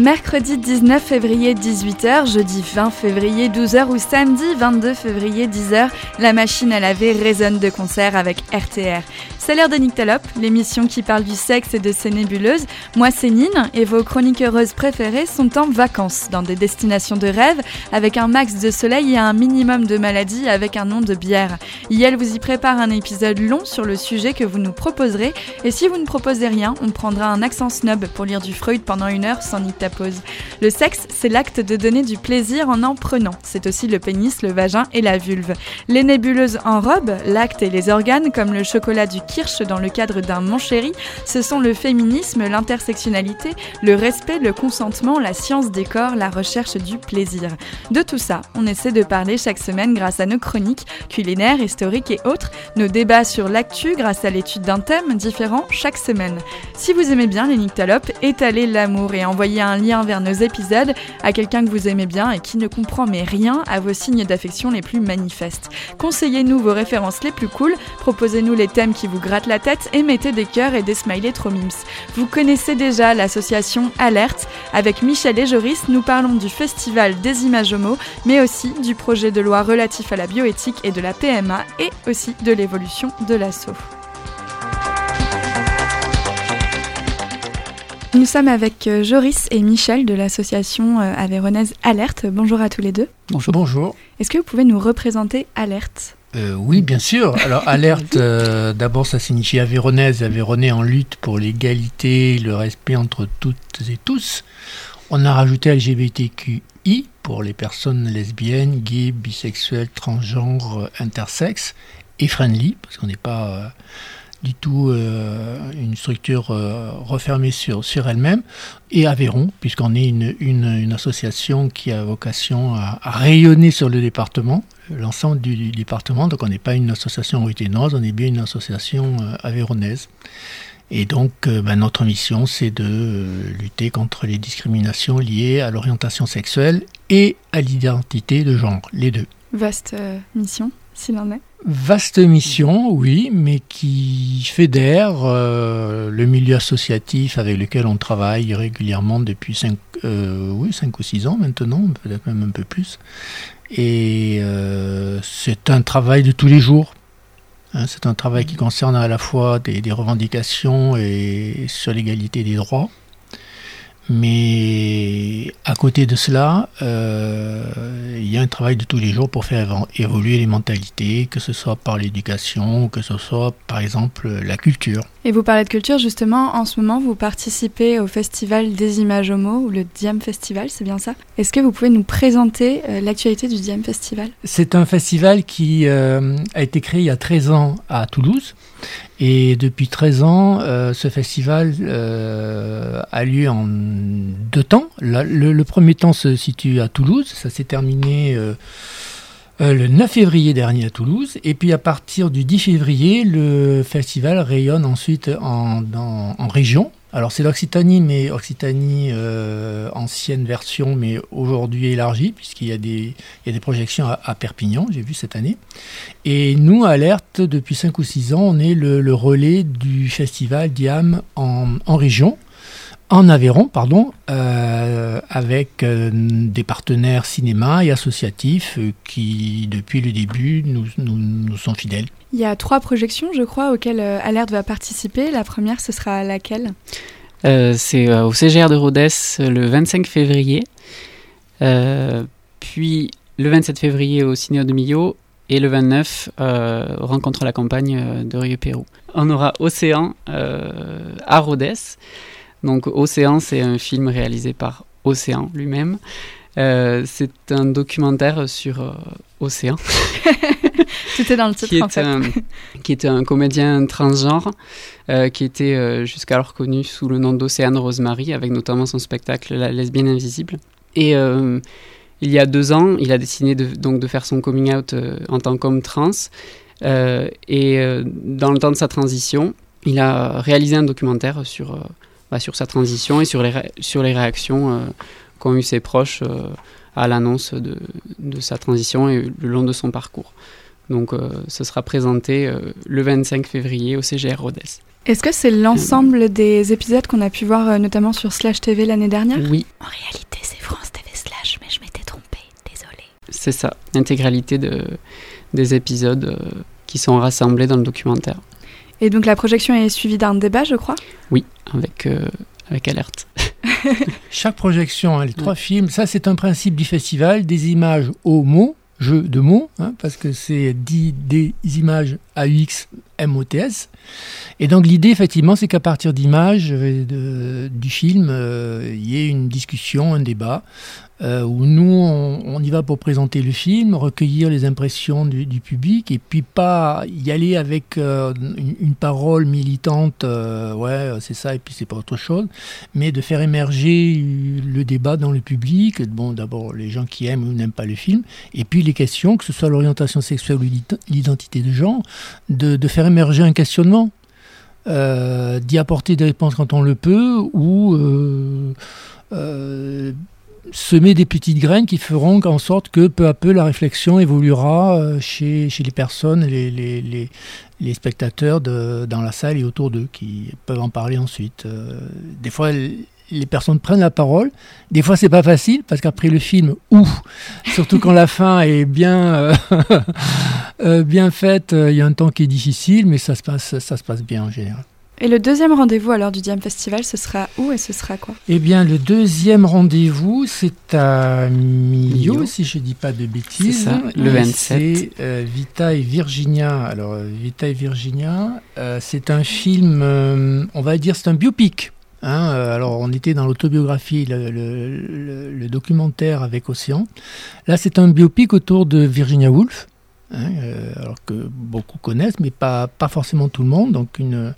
Mercredi 19 février 18h, jeudi 20 février 12h ou samedi 22 février 10h, la machine à laver résonne de concert avec RTR. C'est l'heure de Nyctalope, l'émission qui parle du sexe et de ses nébuleuses. Moi c'est Nine et vos chroniques heureuses préférées sont en vacances, dans des destinations de rêve, avec un max de soleil et un minimum de maladies avec un nom de bière. Yel vous y prépare un épisode long sur le sujet que vous nous proposerez et si vous ne proposez rien, on prendra un accent snob pour lire du Freud pendant une heure sans pause. Le sexe, c'est l'acte de donner du plaisir en en prenant. C'est aussi le pénis, le vagin et la vulve. Les nébuleuses en robe, l'acte et les organes, comme le chocolat du Kirsch dans le cadre d'un mon chéri, ce sont le féminisme, l'intersectionnalité, le respect, le consentement, la science des corps, la recherche du plaisir. De tout ça, on essaie de parler chaque semaine grâce à nos chroniques culinaires, historiques et autres, nos débats sur l'actu grâce à l'étude d'un thème différent chaque semaine. Si vous aimez bien les nyctalopes, étalez l'amour et envoyez un lien vers nos épisodes à quelqu'un que vous aimez bien et qui ne comprend mais rien à vos signes d'affection les plus manifestes. Conseillez-nous vos références les plus cool, proposez-nous les thèmes qui vous grattent la tête et mettez des cœurs et des smileys trop mims. Vous connaissez déjà l'association Alerte. Avec Michel et Joris, nous parlons du festival des images homo, mais aussi du projet de loi relatif à la bioéthique et de la PMA et aussi de l'évolution de l'assaut. Nous sommes avec euh, Joris et Michel de l'association euh, avéronaise Alerte. Bonjour à tous les deux. Bonjour. Bonjour. Est-ce que vous pouvez nous représenter Alerte? Euh, oui, bien sûr. Alors, alerte, d'abord, ça signifie Avéronaise, Aveyronais en lutte pour l'égalité, le respect entre toutes et tous. On a rajouté LGBTQI pour les personnes lesbiennes, gays, bisexuelles, transgenres, intersexes et friendly, parce qu'on n'est pas du tout euh, une structure euh, refermée sur, sur elle-même, et Aveyron, puisqu'on est une, une, association qui a vocation à, rayonner sur le département, l'ensemble du, département, donc on n'est pas une association ruténoise, on est bien une association euh, aveyronnaise. Et donc, ben, notre mission, c'est de lutter contre les discriminations liées à l'orientation sexuelle et à l'identité de genre, les deux. Vaste mission, s'il en est. Vaste mission, oui, mais qui fédère euh, le milieu associatif avec lequel on travaille régulièrement depuis 5 euh, cinq ou 6 ans maintenant, peut-être même un peu plus. Et euh, c'est un travail de tous les jours. Hein, c'est un travail qui concerne à la fois des revendications et sur l'égalité des droits, mais à côté de cela, euh, il y a un travail de tous les jours pour faire évoluer les mentalités, que ce soit par l'éducation, que ce soit par exemple la culture. Et vous parlez de culture, justement, en ce moment, vous participez au Festival des images homo, ou le Diam Festival, c'est bien ça? Est-ce que vous pouvez nous présenter euh, l'actualité du Diam Festival? C'est un festival qui euh, a été créé il y a 13 ans à Toulouse. Et depuis 13 ans, euh, ce festival a lieu en deux temps. Le, le, premier temps se situe à Toulouse, ça s'est terminé euh, le 9 février dernier à Toulouse. Et puis à partir du 10 février, le festival rayonne ensuite en, en, région. Alors c'est l'Occitanie, mais Occitanie euh, ancienne version, mais aujourd'hui élargie, puisqu'il y, a des, projections à, Perpignan, j'ai vu cette année. Et nous, Alerte, depuis 5 ou 6 ans, on est le, relais du festival Diam en, région en Aveyron, pardon, euh, avec euh, des partenaires cinéma et associatifs qui, depuis le début, nous, sont fidèles. Il y a trois projections, je crois, auxquelles Alerte va participer. La première, ce sera laquelle? C'est au CGR de Rodez le 25 février, puis le 27 février au Cinéo de Millau et le 29 rencontre la campagne de Rieux-Pérou. On aura Océan à Rodez. Donc Océan, c'est un film réalisé par Océan lui-même. Euh, c'est un documentaire sur euh, Océan. Tout est dans le titre qui en fait. Un, qui était un comédien transgenre euh, qui était jusqu'alors connu sous le nom d'Océane Rosemary, avec notamment son spectacle La lesbienne invisible. Et il y a deux ans, il a décidé de, donc de faire son coming out en tant qu'homme trans. et dans le temps de sa transition, il a réalisé un documentaire sur bah, sur sa transition et sur les, sur les réactions qu'ont eu ses proches euh, à l'annonce de, de, sa transition et le long de son parcours. Donc ce sera présenté le 25 février au CGR Rodez. Est-ce que c'est l'ensemble des épisodes qu'on a pu voir notamment sur Slash TV l'année dernière? Oui. En réalité, c'est France TV Slash, mais je m'étais trompée, désolée. C'est ça, l'intégralité de, des épisodes qui sont rassemblés dans le documentaire. Et donc la projection est suivie d'un débat, je crois? Oui, avec, avec alerte. Chaque projection, les trois films, ça c'est un principe du festival, des images aux mots, jeu de mots, hein, parce que c'est des images AUX MOTS. Et donc l'idée, effectivement, c'est qu'à partir d'images du film, euh, il y ait une discussion, un débat, euh, où nous, on, y va pour présenter le film, recueillir les impressions du, public, et puis pas y aller avec euh, une, parole militante, ouais, c'est ça, et puis c'est pas autre chose, mais de faire émerger le débat dans le public, bon, d'abord les gens qui aiment ou n'aiment pas le film, et puis les questions, que ce soit l'orientation sexuelle ou l'identité de genre, de, de faire émerger un questionnement. Euh, d'y apporter des réponses quand on le peut, ou euh, euh, semer des petites graines qui feront en sorte que peu à peu la réflexion évoluera chez, les personnes, les, spectateurs dans la salle et autour d'eux, qui peuvent en parler ensuite. des fois, les personnes prennent la parole. Des fois, c'est pas facile parce qu'après le film, ou surtout quand la fin est bien euh, euh, bien faite, euh, il y a un temps qui est difficile, mais ça se passe ça se passe bien en général. Et le deuxième rendez-vous alors du Diam Festival, ce sera où et ce sera quoi? Eh bien, le deuxième rendez-vous, c'est à Millau, si je ne dis pas de bêtises. C'est ça, le 27. C'est Vita et Virginia. Alors, Vita et Virginia, c'est un film, on va dire, c'est un biopic. Hein, euh, alors, on était dans l'autobiographie, le, documentaire avec Océan. Là, c'est un biopic autour de Virginia Woolf, hein, euh, alors que beaucoup connaissent, mais pas, forcément tout le monde. Donc, une,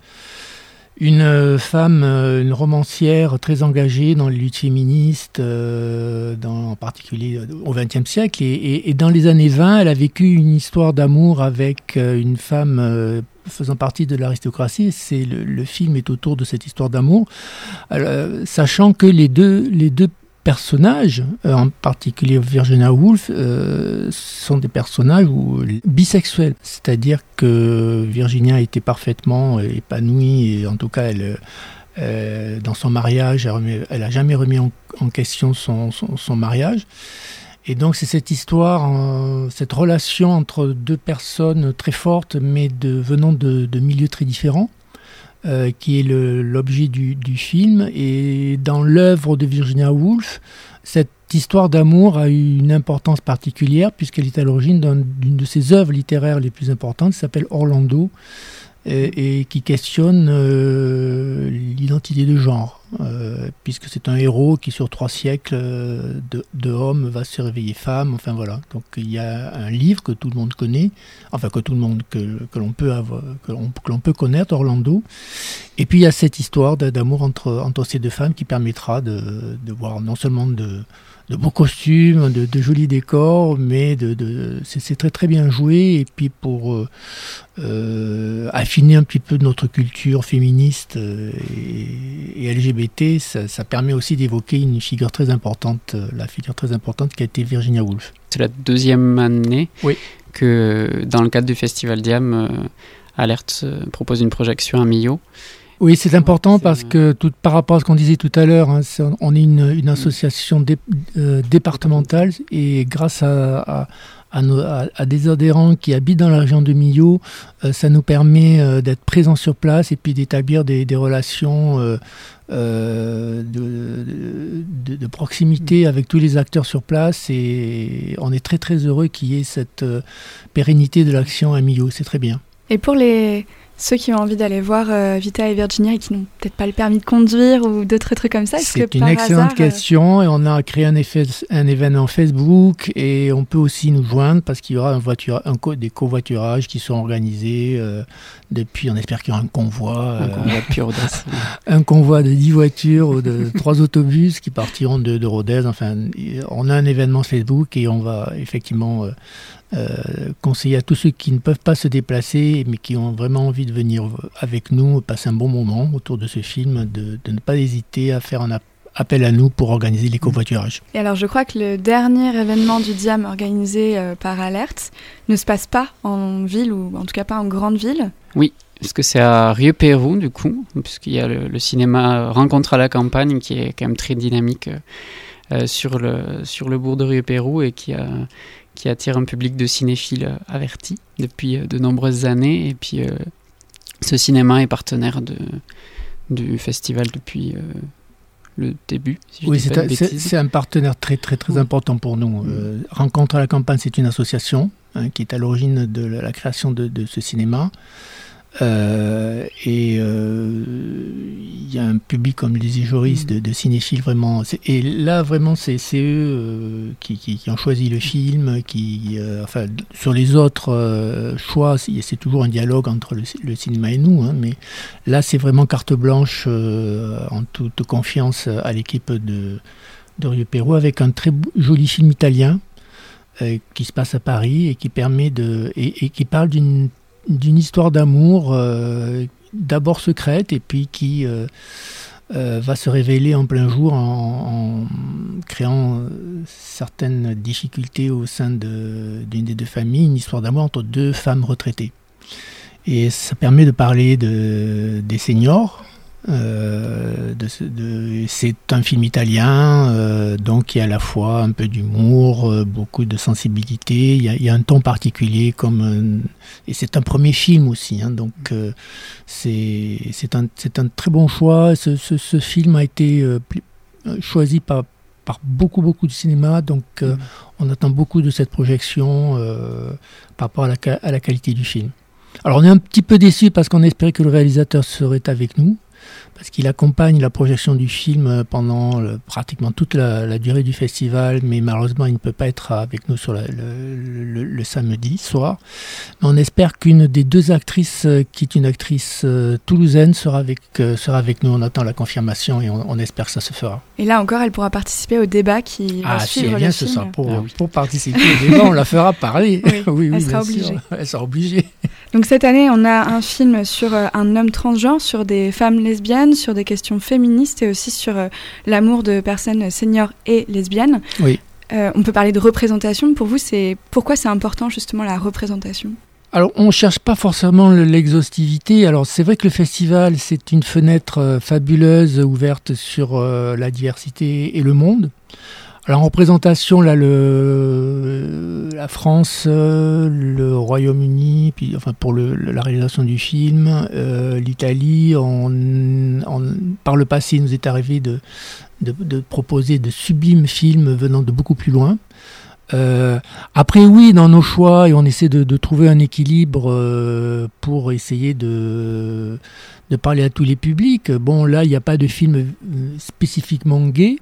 femme, euh, une romancière très engagée dans les luttes féministes, en particulier au XXe siècle. Et, dans les années 20, elle a vécu une histoire d'amour avec une femme faisant partie de l'aristocratie, c'est le, film est autour de cette histoire d'amour, euh, sachant que les deux, les deux personnages, euh, en particulier Virginia Woolf, euh, sont des personnages bisexuels. C'est-à-dire que Virginia était parfaitement épanouie, et en tout cas, elle, dans son mariage, elle n'a jamais remis en, question son, son mariage. Et donc c'est cette histoire, euh, cette relation entre deux personnes très fortes, mais venant de, milieux très différents, euh, qui est l'objet du, film. Et dans l'œuvre de Virginia Woolf, cette histoire d'amour a eu une importance particulière puisqu'elle est à l'origine d'une de ses œuvres littéraires les plus importantes, qui s'appelle Orlando, et, qui questionne euh, l'identité de genre, euh, puisque c'est un héros qui sur trois siècles euh, de, de hommes va se réveiller femme, enfin voilà. Donc il y a un livre que tout le monde connaît, enfin que tout le monde, que, que l'on peut, avoir, que l'on peut connaître, Orlando, et puis il y a cette histoire d'amour entre, entre ces deux femmes qui permettra de, de voir non seulement de de beaux costumes, de, jolis décors, mais de, c'est très très bien joué. Et puis pour euh, euh, affiner un petit peu notre culture féministe euh, et, LGBT, ça, permet aussi d'évoquer une figure très importante, la figure très importante qui a été Virginia Woolf. C'est la deuxième année que dans le cadre du Festival Diam, Alerte propose une projection à Millau. Oui, c'est important parce que tout, par rapport à ce qu'on disait tout à l'heure, hein, on est une, association euh, départementale et grâce à, à, des adhérents qui habitent dans la région de Millau, euh, ça nous permet euh, d'être présents sur place et puis d'établir des, relations de, de, proximité avec tous les acteurs sur place et on est très très heureux qu'il y ait cette pérennité de l'action à Millau, c'est très bien. Et pour les ceux qui ont envie d'aller voir euh, Vita et Virginia et qui n'ont peut-être pas le permis de conduire ou d'autres trucs comme ça C'est une excellente euh, question et on a créé un, effet, un événement Facebook et on peut aussi nous joindre parce qu'il y aura un voiture, un des covoiturages qui sont organisés euh, depuis, on espère qu'il y aura un convoi. Un convoi de pure un convoi de 10 voitures ou de 3 autobus qui partiront de, de Rodez. Enfin, on a un événement Facebook et on va effectivement euh, conseiller à tous ceux qui ne peuvent pas se déplacer, mais qui ont vraiment envie de venir avec nous, passer un bon moment autour de ce film, de, ne pas hésiter à faire un, appel à nous pour organiser les covoiturages. Et alors je crois que le dernier événement du DIAM organisé par Alerte ne se passe pas en ville ou en tout cas pas en grande ville. Oui, parce que c'est à Rieux-Pérou du coup, puisqu'il y a le, cinéma Rencontre à la campagne qui est quand même très dynamique sur, le, sur le bourg de Rieux-Pérou et qui a qui attire un public de cinéphiles euh, avertis depuis euh, de nombreuses années. Et puis, euh, ce cinéma est partenaire de, du festival depuis le début. oui, c'est un, partenaire très très très important pour nous. Rencontre à la campagne, c'est une association hein, qui est à l'origine de la création de, de ce cinéma. Euh, et euh, il y a un public, comme le disait Joris, de, de cinéphiles vraiment. Et là, vraiment, c'est eux euh, qui, ont choisi le film. Qui, enfin, sur les autres choix, c'est toujours un dialogue entre le, cinéma et nous. Hein, mais là, c'est vraiment carte blanche, en toute confiance à l'équipe de, de Rio Perro, avec un très joli film italien qui se passe à Paris et qui permet de et qui parle d'une d'une histoire d'amour euh, d'abord secrète et puis qui euh, euh, va se révéler en plein jour en, créant certaines difficultés au sein d'une des deux familles, une histoire d'amour entre deux femmes retraitées. Et ça permet de parler de, des seniors, euh, de, c'est un film italien, euh, donc il y a à la fois un peu d'humour, euh, beaucoup de sensibilité. Il y, a, un ton particulier, comme et c'est un premier film aussi, hein, donc c'est c'est un, un très bon choix. Ce, ce, film a été choisi par par beaucoup beaucoup de cinéma, donc mm. on attend beaucoup de cette projection par rapport à la, à la qualité du film. Alors on est un petit peu déçu parce qu'on espérait que le réalisateur serait avec nous parce qu'il accompagne la projection du film pendant pratiquement toute la, durée du festival, mais malheureusement il ne peut pas être avec nous sur le, samedi soir. Mais on espère qu'une des deux actrices, euh, qui est une actrice euh, toulousaine, sera avec, euh, sera avec nous. On attend la confirmation et on, espère que ça se fera. Et là encore, elle pourra participer au débat qui va ah, suivre si elle vient ce soir pour, ah pour participer au débat, on la fera parler. Oui, oui, elle sera obligée. Elle sera obligée. Donc cette année, on a un film sur un homme transgenre, sur des femmes lesbiennes sur des questions féministes et aussi sur euh, l'amour de personnes seniors et lesbiennes. Oui. Euh, on peut parler de représentation. Pour vous, c'est pourquoi c'est important justement la représentation? Alors, on ne cherche pas forcément l'exhaustivité. Alors, c'est vrai que le festival, c'est une fenêtre euh, fabuleuse ouverte sur la diversité et le monde. Alors en le, la France, le Royaume-Uni, puis enfin pour la réalisation du film, euh, l'Italie, par le passé, il nous est arrivé de, proposer de sublimes films venant de beaucoup plus loin. Euh, après, oui, dans nos choix, et on essaie de, trouver un équilibre euh, pour essayer de, de parler à tous les publics. Bon, là, il n'y a pas de film spécifiquement gay,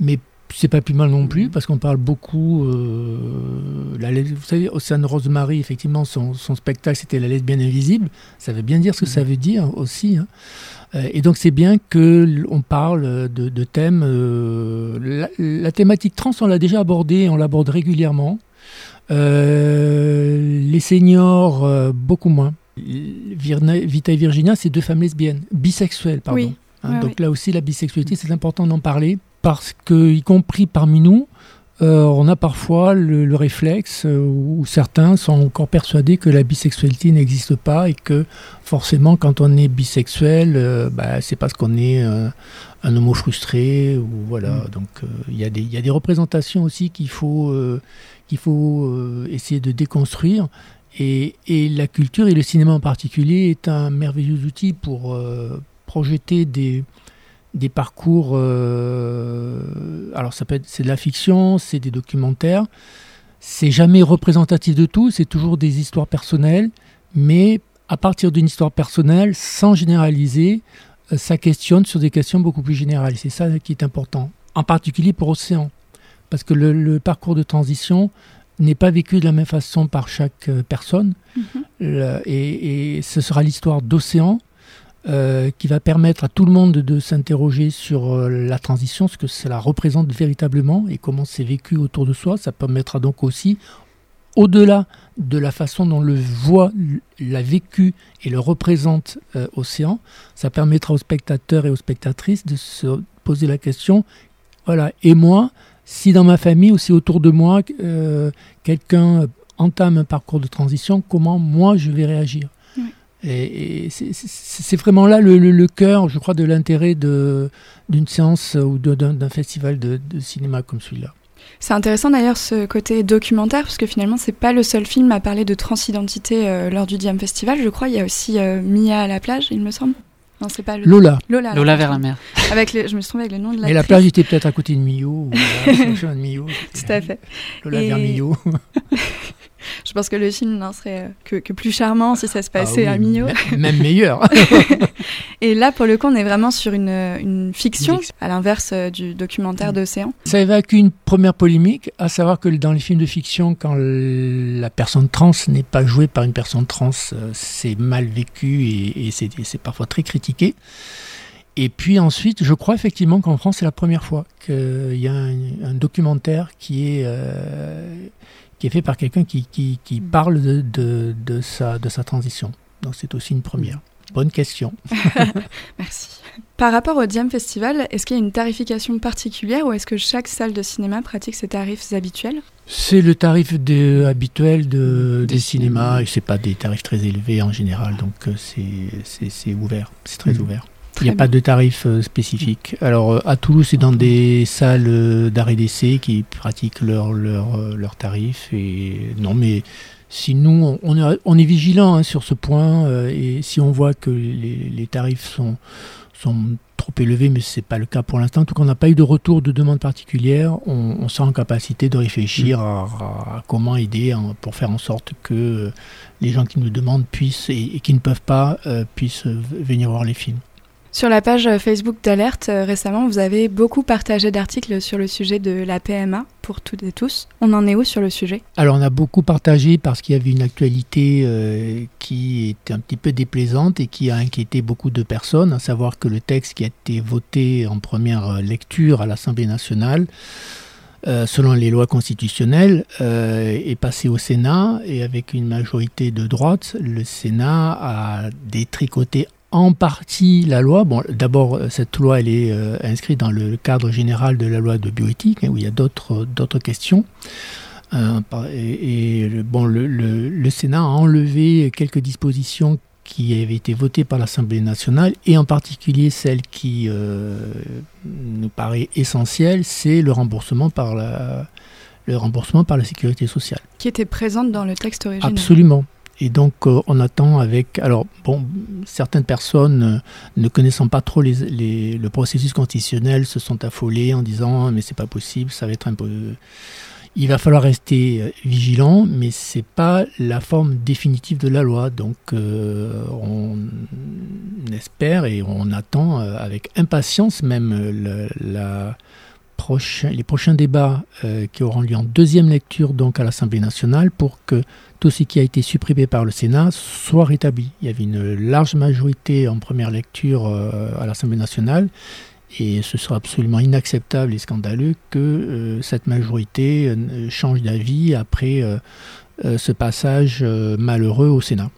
mais c'est pas plus mal non plus, parce qu'on parle beaucoup. Euh, vous savez, Océane Rosemary, effectivement, son, spectacle, c'était La lesbienne invisible. Ça veut bien dire ce que ça veut dire aussi. Hein. Euh, et donc, c'est bien qu'on parle de, thèmes. Euh, la, thématique trans, on l'a déjà abordée, on l'aborde régulièrement. les seniors, beaucoup moins. Vita et Virginia, c'est deux femmes lesbiennes, bisexuelles, pardon. Hein. donc là aussi, la bisexualité, c'est important d'en parler parce que, y compris parmi nous, euh, on a parfois le, réflexe euh, où certains sont encore persuadés que la bisexualité n'existe pas et que forcément quand on est bisexuel, euh, bah, c'est parce qu'on est un homo frustré ou voilà. Mm. Donc il y, y, a des représentations aussi qu'il faut qu'il faut essayer de déconstruire. Et, et, la culture et le cinéma en particulier est un merveilleux outil pour projeter des, des parcours. Euh, alors, ça peut être, c'est de la fiction, c'est des documentaires. C'est jamais représentatif de tout, c'est toujours des histoires personnelles, mais à partir d'une histoire personnelle, sans généraliser, euh, ça questionne sur des questions beaucoup plus générales. C'est ça qui est important, en particulier pour Océan, parce que le, parcours de transition n'est pas vécu de la même façon par chaque euh, personne, mm-hmm. et, et, ce sera l'histoire d'Océan euh, qui va permettre à tout le monde de, s'interroger sur euh, la transition, ce que cela représente véritablement et comment c'est vécu autour de soi. Ça permettra donc aussi, au-delà de la façon dont le voit, l'a vécu et le représente euh, Océan, ça permettra aux spectateurs et aux spectatrices de se poser la question, voilà, et moi, si dans ma famille ou si autour de moi, quelqu'un entame un parcours de transition, comment moi je vais réagir? Et, c'est vraiment là le, cœur, je crois, de l'intérêt d'une séance ou d'un festival de, cinéma comme celui-là. C'est intéressant d'ailleurs ce côté documentaire, parce que finalement, c'est pas le seul film à parler de transidentité euh, lors du Diam Festival. Je crois il y a aussi euh, Mia à la plage, il me semble. Non, c'est pas le... Lola. Lola, Lola vers la mer. Avec je me suis trompée avec le nom de la. Mais la plage était peut-être à côté de Millau. Ou de Millau. Tout à fait. Lola vers Millau. Je pense que le film n'en serait que, plus charmant si ça se ah passait à Millau. Même meilleur. et là, pour le coup, on est vraiment sur une, fiction, à l'inverse euh, du documentaire d'Océan. Ça évacue une première polémique, à savoir que dans les films de fiction, quand la personne trans n'est pas jouée par une personne trans, euh, c'est mal vécu et, c'est parfois très critiqué. Et puis ensuite, je crois effectivement qu'en France, c'est la première fois qu'il y a un, documentaire qui est, euh, qui est fait par quelqu'un qui, qui, qui, parle de, de, de, sa, de sa transition. Donc c'est aussi une première. Bonne question. Merci. Par rapport au Diam Festival, est-ce qu'il y a une tarification particulière ou est-ce que chaque salle de cinéma pratique ses tarifs habituels? C'est le tarif de, habituel de, des cinémas et c'est pas des tarifs très élevés en général, donc euh, c'est ouvert, c'est très mmh. ouvert. Il n'y a pas de tarif euh, spécifique. Alors euh, à Toulouse, c'est dans des salles euh, d'arrêt d'essai qui pratiquent leurs leur, leur tarifs. Et non, mais si nous, on est, on est vigilant hein, sur ce point, et si on voit que les, les tarifs sont, sont trop élevés, mais ce n'est pas le cas pour l'instant. En tout cas, on n'a pas eu de retour de demande particulière. On, on sera en capacité de réfléchir à, comment aider pour faire en sorte que les gens qui nous demandent puissent et, qui ne peuvent pas puissent venir voir les films. Sur la page Facebook d'Alerte, euh, récemment, vous avez beaucoup partagé d'articles sur le sujet de la PMA pour toutes et tous. On en est où sur le sujet? Alors, on a beaucoup partagé parce qu'il y avait une actualité euh, qui était un petit peu déplaisante et qui a inquiété beaucoup de personnes, à savoir que le texte qui a été voté en première lecture à l'Assemblée nationale, euh, selon les lois constitutionnelles, est passé au Sénat et avec une majorité de droite, le Sénat a détricoté en partie la loi. Bon, d'abord, euh, cette loi, elle est euh, inscrite dans le cadre général de la loi de bioéthique, hein, où il y a d'autres, d'autres questions. Euh, et, bon, le, Sénat a enlevé quelques dispositions qui avaient été votées par l'Assemblée nationale, et en particulier celle qui nous paraît essentielle, c'est le remboursement par la, le remboursement par la sécurité sociale. Qui était présente dans le texte original. Absolument. Et donc, euh, on attend avec. Alors, bon, certaines personnes, euh, ne connaissant pas trop le processus constitutionnel, se sont affolées en disant Mais c'est pas possible, ça va être un peu. Il va falloir rester euh, vigilant, mais c'est pas la forme définitive de la loi. Donc, on espère et on attend avec impatience même la les prochains débats euh, qui auront lieu en deuxième lecture donc à l'Assemblée nationale pour que tout ce qui a été supprimé par le Sénat soit rétabli. Il y avait une large majorité en première lecture euh, à l'Assemblée nationale et ce sera absolument inacceptable et scandaleux que euh, cette majorité change d'avis après ce passage malheureux au Sénat.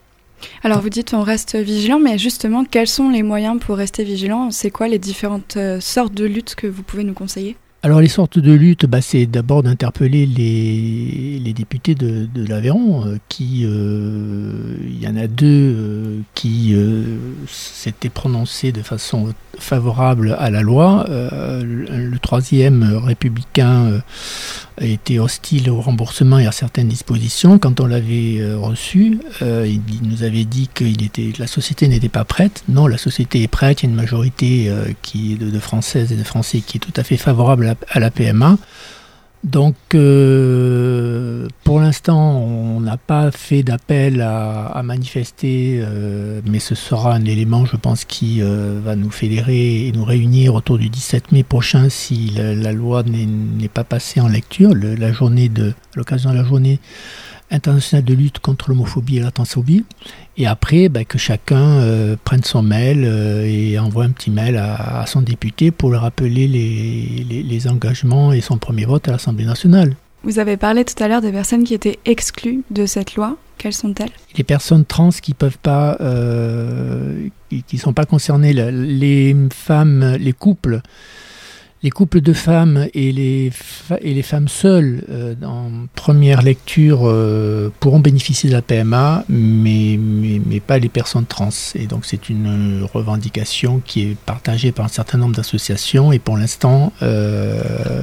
Alors vous dites on reste vigilant, mais justement quels sont les moyens pour rester vigilant? C'est quoi les différentes sortes de luttes que vous pouvez nous conseiller? Alors les sortes de luttes, bah, c'est d'abord d'interpeller les, députés de, de l'Aveyron, euh, qui, euh, il y en a deux euh, qui s'étaient prononcés de façon favorable à la loi. le, troisième républicain était hostile au remboursement et à certaines dispositions. Quand on l'avait reçu, il nous avait dit que était, la société n'était pas prête. Non, la société est prête. Il y a une majorité de, de Françaises et de Français qui est tout à fait favorable à la PMA. Donc, euh, pour l'instant, on n'a pas fait d'appel à, manifester, euh, mais ce sera un élément, je pense, qui euh, va nous fédérer et nous réunir autour du 17 mai prochain si la, loi n'est pas passée en lecture, la journée de, l'occasion de la journée international de lutte contre l'homophobie et la transphobie. Et après, bah, que chacun euh, prenne son mail euh, et envoie un petit mail à, son député pour lui rappeler les, les, engagements et son premier vote à l'Assemblée nationale. Vous avez parlé tout à l'heure des personnes qui étaient exclues de cette loi. Quelles sont-elles? Les personnes trans qui peuvent pas, euh, qui ne sont pas concernées, les femmes, les couples les couples de femmes et les, et les femmes seules euh, en première lecture euh, pourront bénéficier de la PMA, mais, mais, pas les personnes trans. Et donc c'est une revendication qui est partagée par un certain nombre d'associations. Et pour l'instant, euh,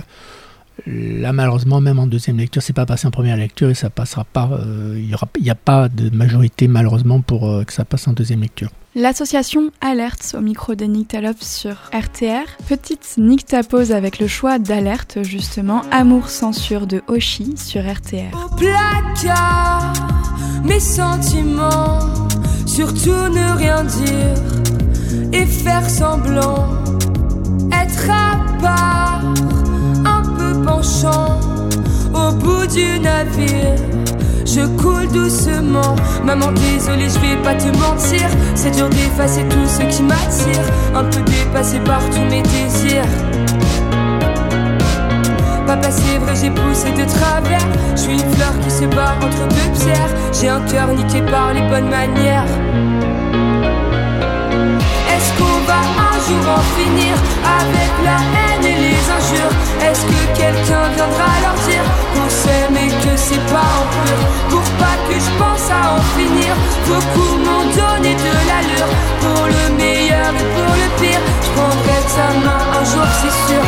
là malheureusement, même en deuxième lecture, c'est pas passé en première lecture et ça passera pas. Il n'y a pas de majorité malheureusement pour que ça passe en deuxième lecture. L'association Alerte au micro de Nick Talop sur RTR. Petite Nick pose avec le choix d'Alerte justement, Amour censure de Oshi sur RTR. Au placard, mes sentiments, surtout ne rien dire et faire semblant, être à part, au bout du navire je coule doucement. Maman, désolé, je vais pas te mentir. C'est dur d'effacer tout ce qui m'attire. Un peu dépassé par tous mes désirs. Papa, c'est vrai, j'ai poussé de travers. Je suis une fleur qui se bat entre deux pierres. J'ai un cœur niqué par les bonnes manières. C'est pas en pur Pour pas que je pense à en finir Beaucoup m'ont donné de l'allure. Pour le meilleur et pour le pire Je prendrai ta main un jour c'est sûr.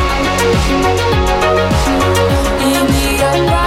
Il n'y a pas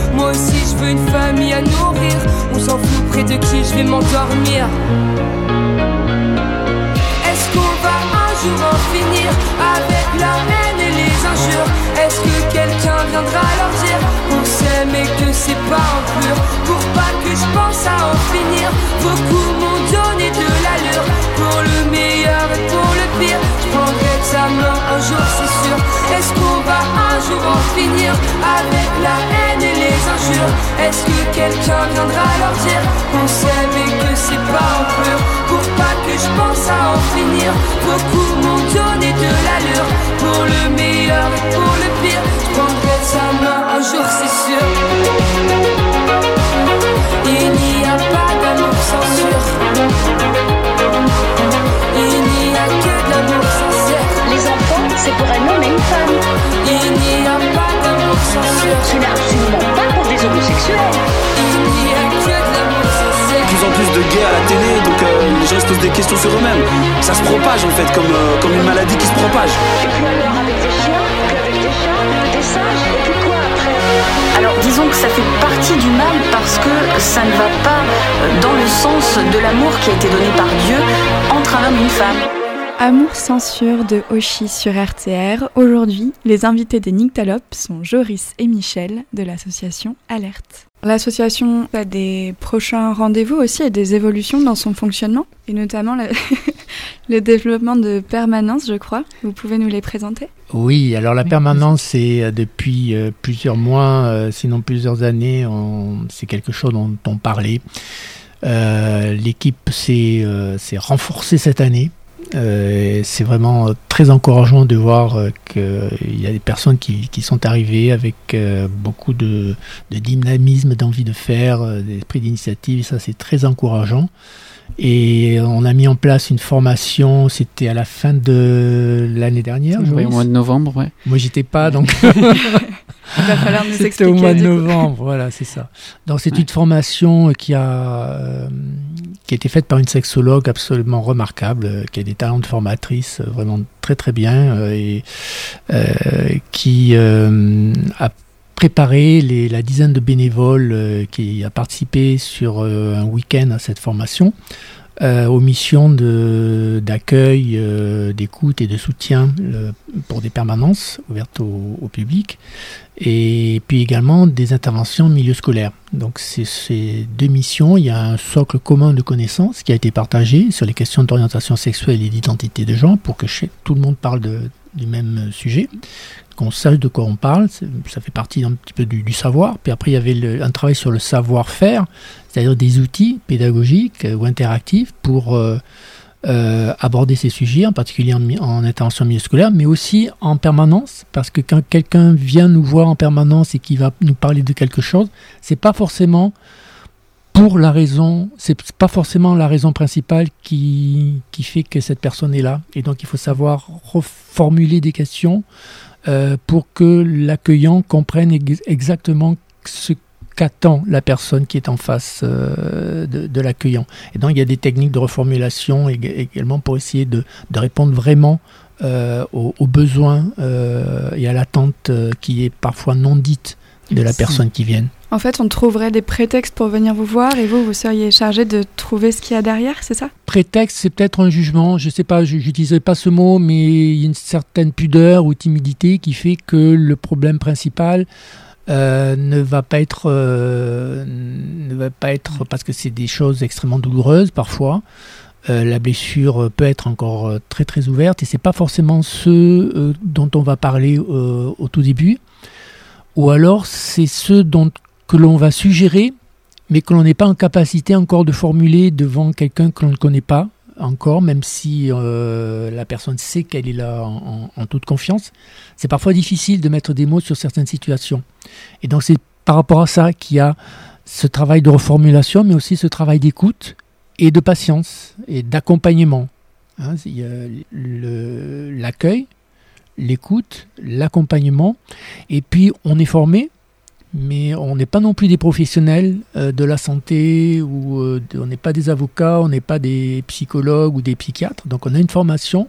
Moi aussi, je veux une famille à nourrir. On s'en fout près de qui je vais m'endormir. Est-ce qu'on va un jour en finir avec la haine et les injures? Est-ce que quelqu'un viendra leur dire qu'on s'aime et que c'est pas en Est-ce que quelqu'un viendra leur dire qu'on s'aime et que c'est pas en pur Pour pas que je pense à en finir. Beaucoup m'ont donné de l'allure. Pour le meilleur et pour le pire Je prendrai sa main un jour c'est sûr. Il n'y a pas d'amour sans sûr. Il n'y a que de l'amour sincère Les enfants, c'est pour un homme et une femme. Il n'y a pas d'amour sans sûr. Ce n'est absolument de plus en plus de gays à la télé, donc euh, les gens se posent des questions sur eux-mêmes. Ça se propage en fait, comme, euh, comme une maladie qui se propage. Et puis alors avec des chiens, avec des chats, des singes, et puis quoi après Alors disons que ça fait partie du mal parce que ça ne va pas euh, dans le sens de l'amour qui a été donné par Dieu entre un homme et une femme. Amour censure de Oshi sur RTR. Aujourd'hui, les invités des Nyctalopes sont Joris et Michel de l'association Alerte. L'association a des prochains rendez-vous aussi et des évolutions dans son fonctionnement, et notamment le, le développement de permanence, je crois. Vous pouvez nous les présenter? Oui, alors la permanence, c'est euh, depuis euh, plusieurs mois, euh, sinon plusieurs années, on- c'est quelque chose dont on parlait. Euh, L'équipe s'est euh, s'est renforcée cette année. Euh, c'est vraiment euh, très encourageant de voir euh, qu'il y a des personnes qui, qui sont arrivées avec euh, beaucoup de, de dynamisme, d'envie de faire, d'esprit d'initiative, et ça c'est très encourageant. Et on a mis en place une formation, c'était à la fin de l'année dernière. Oui, au mois de novembre, ouais. moi, j'étais pas, donc Il va falloir nous c'était expliquer. au mois de novembre. Voilà, c'est ça. Donc, c'est Ouais. une formation qui a euh, qui a été faite par une sexologue absolument remarquable, euh, qui a des talents de formatrice euh, vraiment très très bien euh, et euh, qui euh, a préparé les, la dizaine de bénévoles euh, qui a participé sur euh, un week-end à cette formation. Euh, aux missions de- d'accueil, euh, d'écoute et de soutien pour des permanences ouvertes au, public, et puis également des interventions en milieu scolaire. Donc c'est ces deux missions, il y a un socle commun de connaissances qui a été partagé sur les questions d'orientation sexuelle et d'identité de genre pour que tout le monde parle de- du même sujet, qu'on sache de quoi on parle, ça fait partie un petit peu du, savoir. Puis après il y avait un travail sur le savoir-faire, c'est-à-dire des outils pédagogiques euh, ou interactifs pour euh, euh, aborder ces sujets, en particulier en, intervention milieu scolaire, mais aussi en permanence, parce que quand quelqu'un vient nous voir en permanence et qui va nous parler de quelque chose, c'est pas forcément pour la raison, c'est pas forcément la raison principale qui fait que cette personne est là. Et donc il faut savoir reformuler des questions euh, pour que l'accueillant comprenne ex- exactement ce qu'attend la personne qui est en face euh, de, de l'accueillant. Et donc il y a des techniques de reformulation ég- également pour essayer de, de répondre vraiment euh, aux, aux besoins et à l'attente qui est parfois non dite de la personne qui vient. En fait, on trouverait des prétextes pour venir vous voir et vous, vous seriez chargé de trouver ce qu'il y a derrière, c'est ça? Prétexte, c'est peut-être un jugement, je sais pas, je n'utiliserai pas ce mot, mais il y a une certaine pudeur ou timidité qui fait que le problème principal euh, ne va pas être, euh, ne va pas être parce que c'est des choses extrêmement douloureuses parfois. Euh, la blessure peut être encore très très ouverte et c'est pas forcément ce dont on va parler au tout début, ou alors c'est ce dont que l'on va suggérer mais que l'on n'est pas en capacité encore de formuler devant quelqu'un que l'on ne connaît pas encore, même si euh, la personne sait qu'elle est là en, toute confiance. C'est parfois difficile de mettre des mots sur certaines situations. Et donc c'est par rapport à ça qu'il y a ce travail de reformulation, mais aussi ce travail d'écoute et de patience et d'accompagnement. Hein, l'accueil, l'écoute, l'accompagnement, et puis on est formé mais on n'est pas non plus des professionnels euh, de la santé ou euh, on n'est pas des avocats, on n'est pas des psychologues ou des psychiatres. Donc on a une formation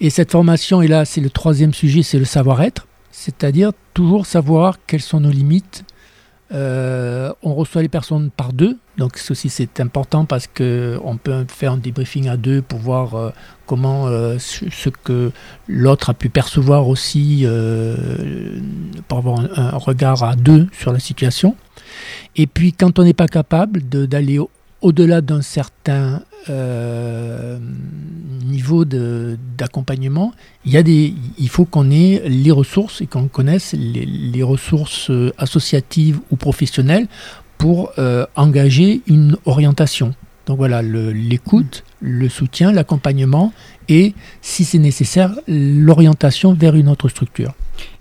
et cette formation et là c'est le troisième sujet, c'est le savoir-être, c'est-à-dire toujours savoir quelles sont nos limites. Euh, on reçoit les personnes par deux, donc ceci c'est important parce que on peut faire un débriefing à deux pour voir euh, comment euh, ce que l'autre a pu percevoir aussi, pour avoir un, un regard à deux sur la situation. Et puis quand on n'est pas capable d'aller au-delà d'un certain euh, niveau d'accompagnement, il, faut qu'on ait les ressources et qu'on connaisse les, ressources euh, associatives ou professionnelles pour euh, engager une orientation. Donc voilà, l'écoute, le soutien, l'accompagnement et, si c'est nécessaire, l'orientation vers une autre structure.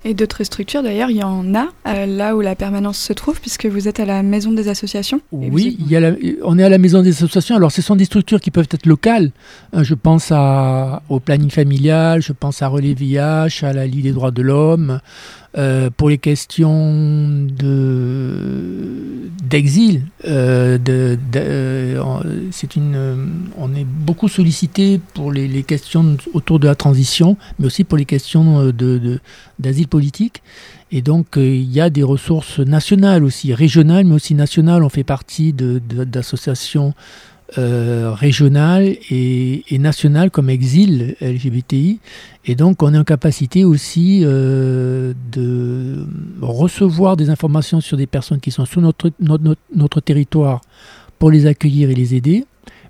Et d'autres structures, d'ailleurs, il y en a euh, là où la permanence se trouve, puisque vous êtes à la maison des associations. Oui, êtes- il y a la- on est à la maison des associations. Alors, ce sont des structures qui peuvent être locales. Euh, Je pense à, au planning familial, je pense à Relais VIH, à la Ligue des droits de l'homme. Euh, pour les questions de d'exil, de, de- euh, c'est une, on est beaucoup sollicité pour les, questions autour de la transition, mais aussi pour les questions euh, de, de- d'asile politique. Et donc, euh, il y a des ressources nationales aussi, régionales, mais aussi nationales. On fait partie d'associations euh, régionales et, nationales comme Exil LGBTI. Et donc, on est en capacité aussi de recevoir des informations sur des personnes qui sont sur notre, notre- notre territoire pour les accueillir et les aider.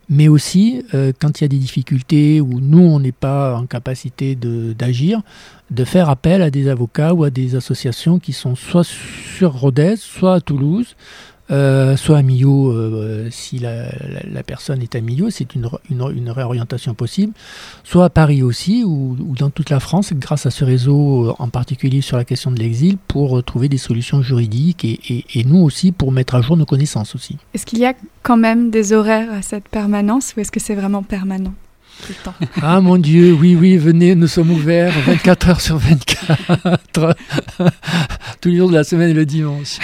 Mais aussi, euh, quand il y a des difficultés où nous, on n'est pas en capacité de- d'agir, de faire appel à des avocats ou à des associations qui sont soit sur Rodez, soit à Toulouse, euh, soit à Millau, euh, si la, personne est à Millau, c'est une, une, réorientation possible, soit à Paris aussi, ou, dans toute la France, grâce à ce réseau, euh, en particulier sur la question de l'exil, pour trouver des solutions juridiques et nous aussi pour mettre à jour nos connaissances aussi. Est-ce qu'il y a quand même des horaires à cette permanence ou est-ce que c'est vraiment permanent? Tout le temps Ah mon Dieu, oui, oui, venez, nous sommes ouverts 24 heures sur 24, tous les jours de la semaine et le dimanche.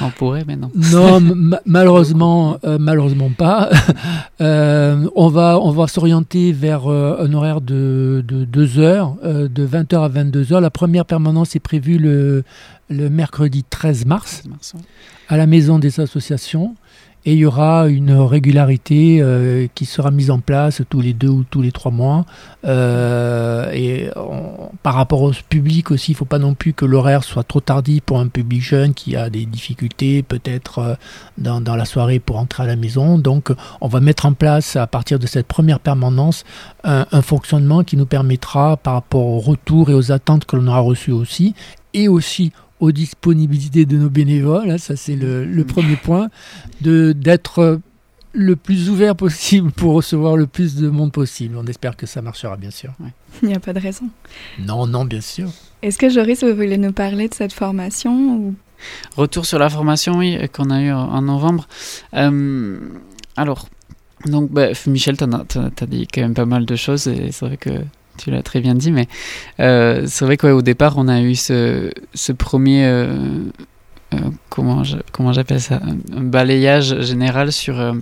On pourrait, mais non. Non, ma- malheureusement, euh, malheureusement pas. Euh, on va, on va s'orienter vers euh, un horaire de, de 2 heures, de 20h à 22h. La première permanence est prévue le, le mercredi 13 mars à la maison des associations. Et il y aura une régularité euh, qui sera mise en place tous les deux ou tous les trois mois. Euh, et par rapport au public aussi, il ne faut pas non plus que l'horaire soit trop tardif pour un public jeune qui a des difficultés peut-être euh, dans, la soirée pour entrer à la maison. Donc on va mettre en place à partir de cette première permanence un, fonctionnement qui nous permettra par rapport au retour et aux attentes que l'on aura reçues aussi et aussi aux disponibilités de nos bénévoles, hein, ça c'est le, le, premier point, de d'être le plus ouvert possible pour recevoir le plus de monde possible. On espère que ça marchera, bien sûr. Ouais. Il n'y a pas de raison. Non, non, bien sûr. Est-ce que Joris, vous voulez nous parler de cette formation ou... Retour sur la formation, oui, qu'on a eu en novembre. Euh, alors, donc, bah, Michel, tu as, as, dit quand même pas mal de choses et c'est vrai que tu l'as très bien dit, mais euh, c'est vrai qu'au départ, on a eu ce, premier, euh, euh, comment, j'appelle ça, balayage général sur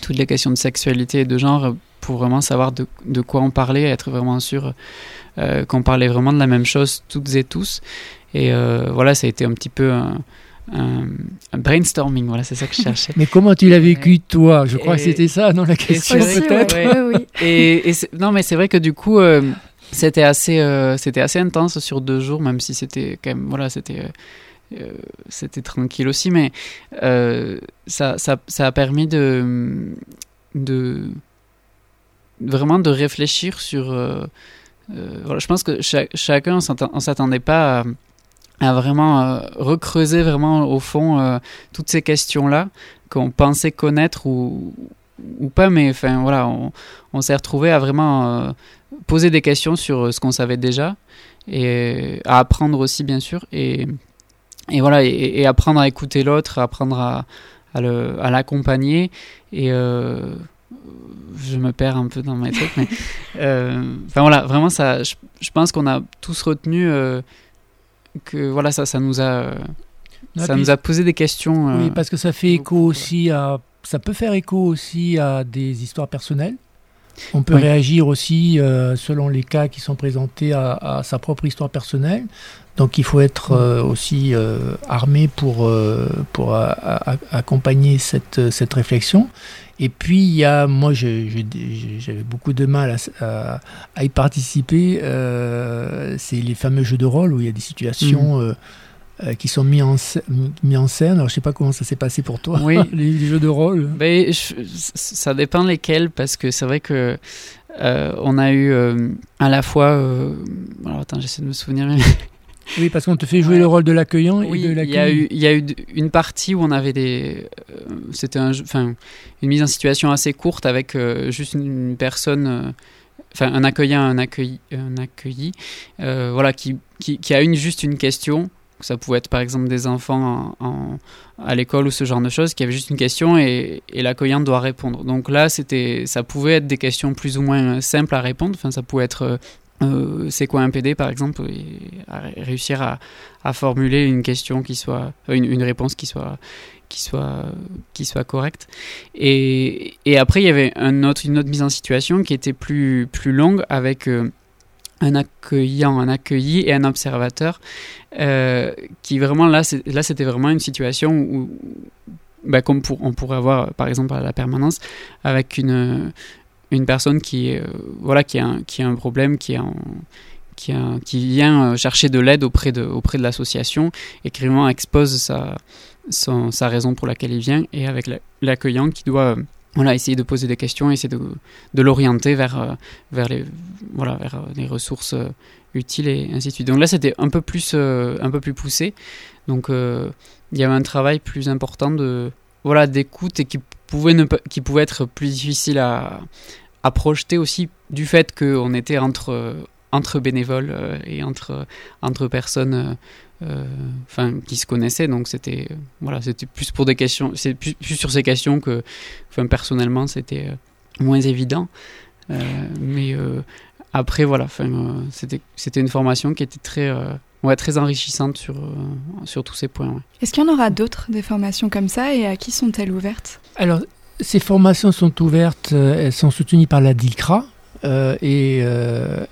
toutes les questions de sexualité et de genre pour vraiment savoir de, quoi on parlait, être vraiment sûr qu'on parlait vraiment de la même chose toutes et tous. Et voilà, ça a été un petit peu un, un brainstorming, voilà, c'est ça que je cherchais. Mais comment tu l'as vécu toi? Je crois et, que c'était ça, non, la question peut-être ouais, ouais, oui. Et, et non, mais c'est vrai que du coup, euh, c'était assez, euh, c'était assez intense sur deux jours, même si c'était quand même, voilà, c'était. Euh, c'était tranquille aussi, mais ça, ça, ça, a permis de, de vraiment de réfléchir sur. voilà, je pense que cha chacun, on s'attendait pas à à vraiment euh, recreuser vraiment au fond euh, toutes ces questions-là qu'on pensait connaître ou, ou pas, mais enfin voilà, on, s'est retrouvé à vraiment euh, poser des questions sur ce qu'on savait déjà et à apprendre aussi bien sûr et, et voilà et, apprendre à écouter l'autre, apprendre à, à l'accompagner et euh, je me perds un peu dans mes trucs, mais euh, enfin voilà, vraiment ça, je, je pense qu'on a tous retenu euh, que voilà ça ça nous a non, ça nous a posé des questions euh, oui parce que ça fait écho aussi à ça peut faire écho aussi à des histoires personnelles. On peut oui. réagir aussi euh, selon les cas qui sont présentés à, à, sa propre histoire personnelle donc il faut être euh, aussi euh, armé pour euh, pour a, a, accompagner cette cette réflexion et puis il y a moi j'avais beaucoup de mal à, à y participer c'est les fameux jeux de rôle où il y a des situations mmh. qui sont mis en, mis en scène. Alors, je sais pas comment ça s'est passé pour toi, oui. les, jeux de rôle. Je, ça dépend lesquels, parce que c'est vrai que euh, on a eu euh, à la fois. Euh, alors, attends, j'essaie de me souvenir. Oui, parce qu'on te fait jouer ouais. le rôle de l'accueillant oui, et de l'accueilli. Il y a eu une partie où on avait des. Euh, C'était un, une mise en situation assez courte avec euh, juste une personne. Euh, enfin, un accueillant, un accueilli, un accueilli voilà, qui, qui, qui, a une, juste une question. Ça pouvait être par exemple des enfants en, en, à l'école ou ce genre de choses qui avaient juste une question et, et l'accueillant doit répondre. Donc là, ça pouvait être des questions plus ou moins simples à répondre. Enfin, ça pouvait être euh, c'est quoi un PD par exemple réussir à, formuler une question qui soit une, une, réponse qui soit qui soit qui soit correcte. Et, après il y avait une autre mise en situation qui était plus plus longue avec euh, un accueillant un accueilli et un observateur euh, qui vraiment là là c'était vraiment une situation où bah, comme pour, on pourrait avoir par exemple à la permanence avec une une personne qui, euh, voilà, qui, a un, qui a un problème, qui, a un, qui, a, qui vient chercher de l'aide auprès de, auprès de l'association et qui vraiment expose sa, sa raison pour laquelle il vient et avec l'accueillant qui doit voilà, essayer de poser des questions, essayer de, de l'orienter vers, vers, les, voilà, vers les ressources utiles et ainsi de suite. Donc là, c'était un, peu plus, un peu plus poussé. Donc euh, il y avait un travail plus important de voilà d'écoute et qui pouvait, ne, qui pouvait être plus difficile à, à projeter aussi du fait qu'on était entre, entre bénévoles euh, et entre, entre personnes euh, enfin, qui se connaissaient. Donc c'était voilà, c'était plus pour des questions, c'est plus, plus, sur ces questions que enfin, personnellement c'était moins évident. Euh, mais après voilà, enfin, c'était c'était une formation qui était très ouais, très enrichissante sur, sur tous ces points. Ouais. Est-ce qu'il y en aura d'autres des formations comme ça et à qui sont-elles ouvertes? Alors ces formations sont ouvertes, elles sont soutenues par la DILCRA euh, et euh,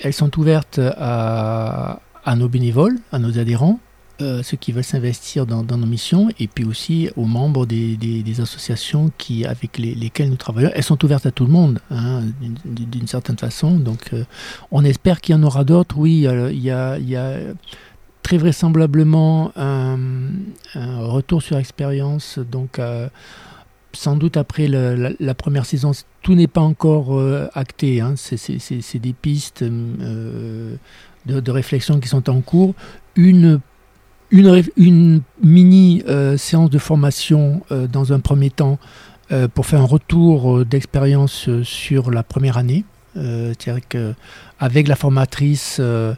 elles sont ouvertes à, nos bénévoles, à nos adhérents. euh, ceux qui veulent s'investir dans, nos missions, et puis aussi aux membres des, associations qui, avec lesquelles nous travaillons. Elles sont ouvertes à tout le monde, hein, d'une certaine façon. Donc, euh, on espère qu'il y en aura d'autres. Oui, il y a, très vraisemblablement un, retour sur expérience. Donc, euh, sans doute après la, première saison, tout n'est pas encore acté. Hein. C'est des pistes de, de, réflexion qui sont en cours. Une mini euh, séance de formation euh, dans un premier temps euh, pour faire un retour d'expérience sur la première année. C'est-à-dire la formatrice, que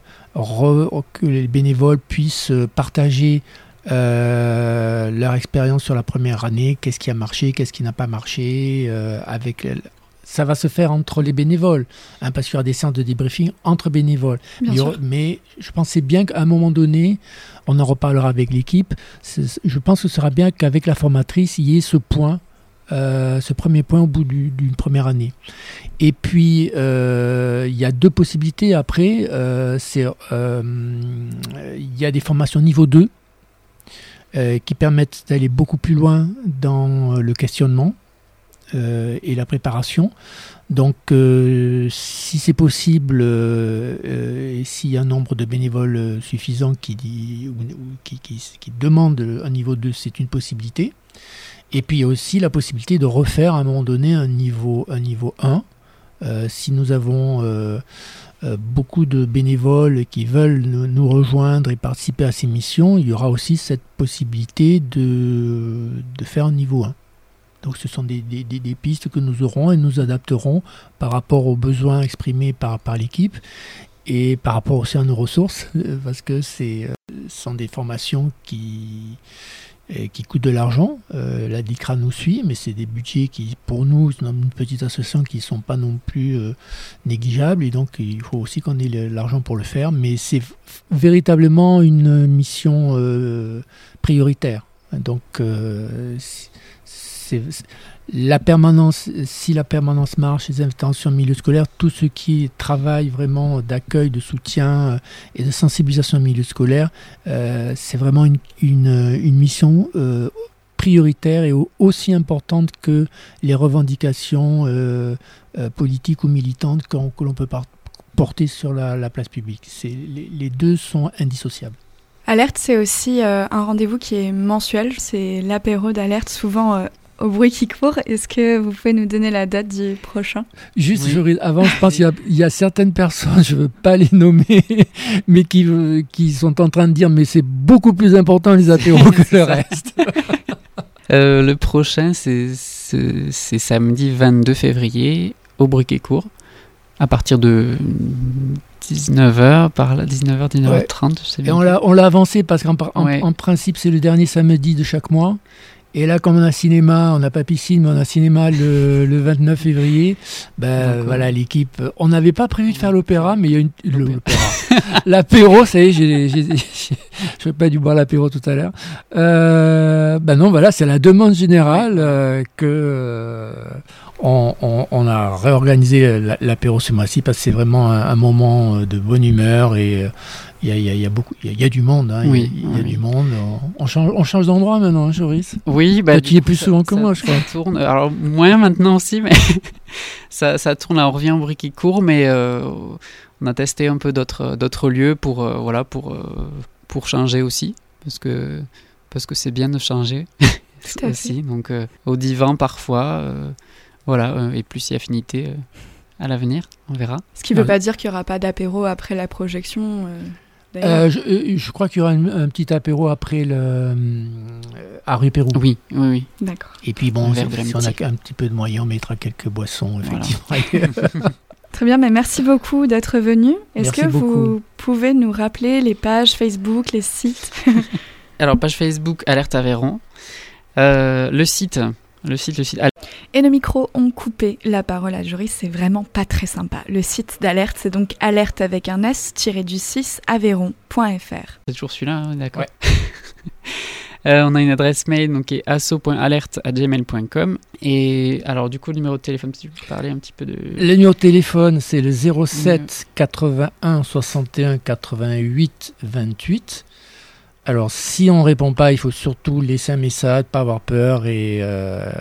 les bénévoles puissent partager leur expérience sur la première année, qu'est-ce qui a marché, qu'est-ce qui n'a pas marché, avec ça va se faire entre les bénévoles, hein, parce qu'il y aura des séances de débriefing entre bénévoles. Mais, je pensais bien qu'à un moment donné, on en reparlera avec l'équipe, je pense que ce sera bien qu'avec la formatrice, il y ait ce point, euh, ce premier point au bout d'une première année. Et puis, euh, il y a deux possibilités après. Euh, il y a des formations niveau 2 qui permettent d'aller beaucoup plus loin dans le questionnement. Euh, et la préparation. Donc, euh, si c'est possible, euh, et s'il y a un nombre de bénévoles suffisant qui, dit, qui, qui, un niveau 2, c'est une possibilité. Et puis il y a aussi la possibilité de refaire à un moment donné un niveau, un niveau 1. si nous avons beaucoup de bénévoles qui veulent nous, rejoindre et participer à ces missions, il y aura aussi cette possibilité de, de faire un niveau 1. Donc ce sont des, pistes que nous aurons et nous adapterons par rapport aux besoins exprimés par, par l'équipe et par rapport aussi à nos ressources, euh, parce que euh, ce sont des formations qui, euh, qui coûtent de l'argent. la DICRA nous suit, mais c'est des budgets qui, pour nous, dans une petite association, qui ne sont pas non plus négligeables, et donc il faut aussi qu'on ait l'argent pour le faire, mais c'est véritablement une mission prioritaire. Donc, la permanence, si la permanence marche, les interventions en milieu scolaire, tout ce qui travaille vraiment d'accueil, de soutien euh, et de sensibilisation milieu scolaire, euh, c'est vraiment une, une, mission euh, prioritaire et aussi importante que les revendications politiques ou militantes que, l'on peut porter sur la, place publique. Les, les deux sont indissociables. Alerte, c'est aussi un rendez-vous qui est mensuel. C'est l'apéro d'Alerte, souvent au bruit qui court. Est-ce que vous pouvez nous donner la date du prochain? Juste, avant, je pense qu'il y, a certaines personnes, je ne veux pas les nommer, mais qui, qui sont en train de dire mais c'est beaucoup plus important les apéros que le reste. Euh, le prochain, c'est samedi 22 février au bruit qui court, à partir de 19h, par là, 19h, 19h30, je sais bien. Et on l'a avancé parce qu'en en principe, c'est le dernier samedi de chaque mois. Et là, comme on a cinéma, on n'a pas piscine, mais on a cinéma le, le 29 février, ben voilà, l'équipe. On n'avait pas prévu de faire l'opéra, mais il y a une. L'apéro, ça y est, je n'ai pas dû boire l'apéro tout à l'heure. Euh, ben non, voilà, c'est la demande générale euh, que. Euh, on, on, on, a réorganisé l'apéro ce mois-ci parce que c'est vraiment un, un, moment de bonne humeur et, il y, a, il y a, beaucoup, il y a, du monde. Hein, oui, il y a, du monde. On change, on change d'endroit maintenant, hein, Joris. Oui, bah, tu y es plus souvent que moi, je crois. Ça tourne. Alors moins maintenant aussi, mais ça, ça tourne. on revient au bruit qui court, mais euh, on a testé un peu d'autres, d'autres lieux pour, euh, voilà, pour, euh, pour changer aussi, parce que parce que c'est bien de changer aussi. Donc au divan parfois, voilà, et plus si affinité à l'avenir, on verra. Ce qui ne veut pas dire qu'il n'y aura pas d'apéro après la projection euh, euh, je, crois qu'il y aura un, petit apéro après le euh, à rue Pérou. Oui, oui, oui. D'accord. Et puis bon, si, on a un petit peu de moyens, on mettra quelques boissons, effectivement. Très bien, mais merci beaucoup d'être venu. Est-ce que vous pouvez nous rappeler les pages Facebook, les sites Alors, page Facebook Alerte Aveyron. le site, le site, le site. Et nos micros ont coupé la parole à Joris, c'est vraiment pas très sympa. Le site d'alerte, c'est donc alerte avec un s-du-6 aveyron.fr. C'est toujours celui-là, hein, d'accord. Euh, on a une adresse mail donc qui est asso.alerte@gmail.com et alors du coup le numéro de téléphone si tu peux parler un petit peu de le numéro de téléphone c'est le 07 81 61 88 28 Alors, si on répond pas, il faut surtout laisser un message, pas avoir peur et euh,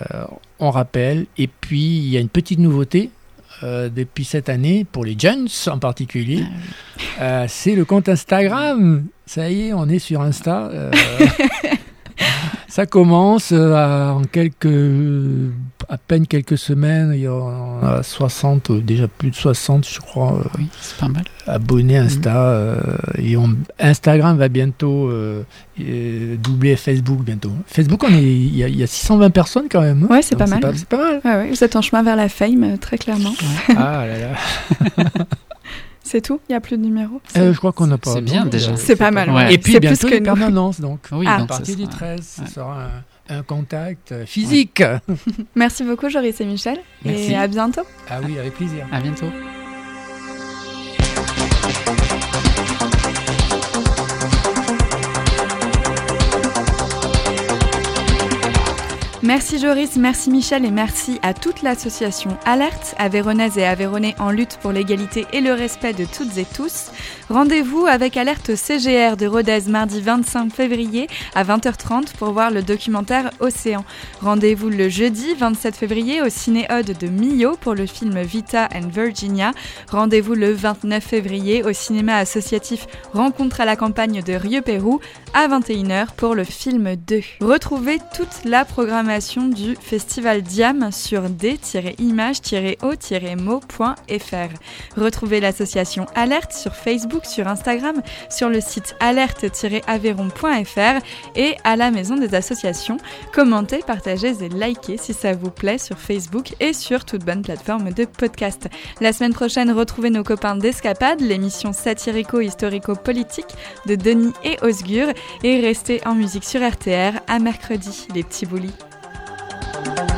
on rappelle. Et puis, il y a une petite nouveauté. euh, depuis cette année, pour les jeunes en particulier, euh, c'est le compte Instagram. Ça y est, on est sur Insta. euh, ça commence euh, à- en quelques, à peine quelques semaines. Il y en a 60, euh, déjà plus de 60, je crois, euh, Oui, c'est pas mal. abonnés Insta. euh, et on- Instagram va bientôt euh, euh, doubler Facebook bientôt. Facebook, on est, il y, a- il y a 620 personnes quand même. hein. Ouais, c'est pas mal. C'est pas mal. Ouais, ouais, vous êtes en chemin vers la fame, euh, très clairement. ah là là. C'est tout? Il n'y a plus de numéro? Euh, je crois qu'on n'a pas. c'est bien déjà. euh, C'est pas mal. Ouais. Et puis C'est plus bientôt que les permanences donc. Oui, Ah. À donc partir ça du sera- 13, ouais. ce sera un, un contact euh, physique. Merci beaucoup, Joris et Michel. Merci. Et à bientôt. Ah oui, avec plaisir. À bientôt. Merci Joris, merci Michel et merci à toute l'association Alerte, Aveyronnaise et Aveyronnais en lutte pour l'égalité et le respect de toutes et tous. Rendez-vous avec Alerte CGR de Rodez mardi 25 février à 20h30 pour voir le documentaire Océan. Rendez-vous le jeudi 27 février au Cinéode de Millau pour le film Vita and Virginia. Rendez-vous le 29 février au cinéma associatif Rencontre à la campagne de Rieux-Pérou à 21h pour le film 2. Retrouvez toute la du festival Diam sur d-image-o-mo.fr. Retrouvez l'association Alerte sur Facebook, sur Instagram, sur le site alerte-aveyron.fr et à la maison des associations. Commentez, partagez et likez si ça vous plaît sur Facebook et sur toute bonne plateforme de podcast. La semaine prochaine, retrouvez nos copains d'Escapade, l'émission satirico-historico-politique de Denis et Osgur et restez en musique sur RTR à mercredi, les petits boulis. Thank you.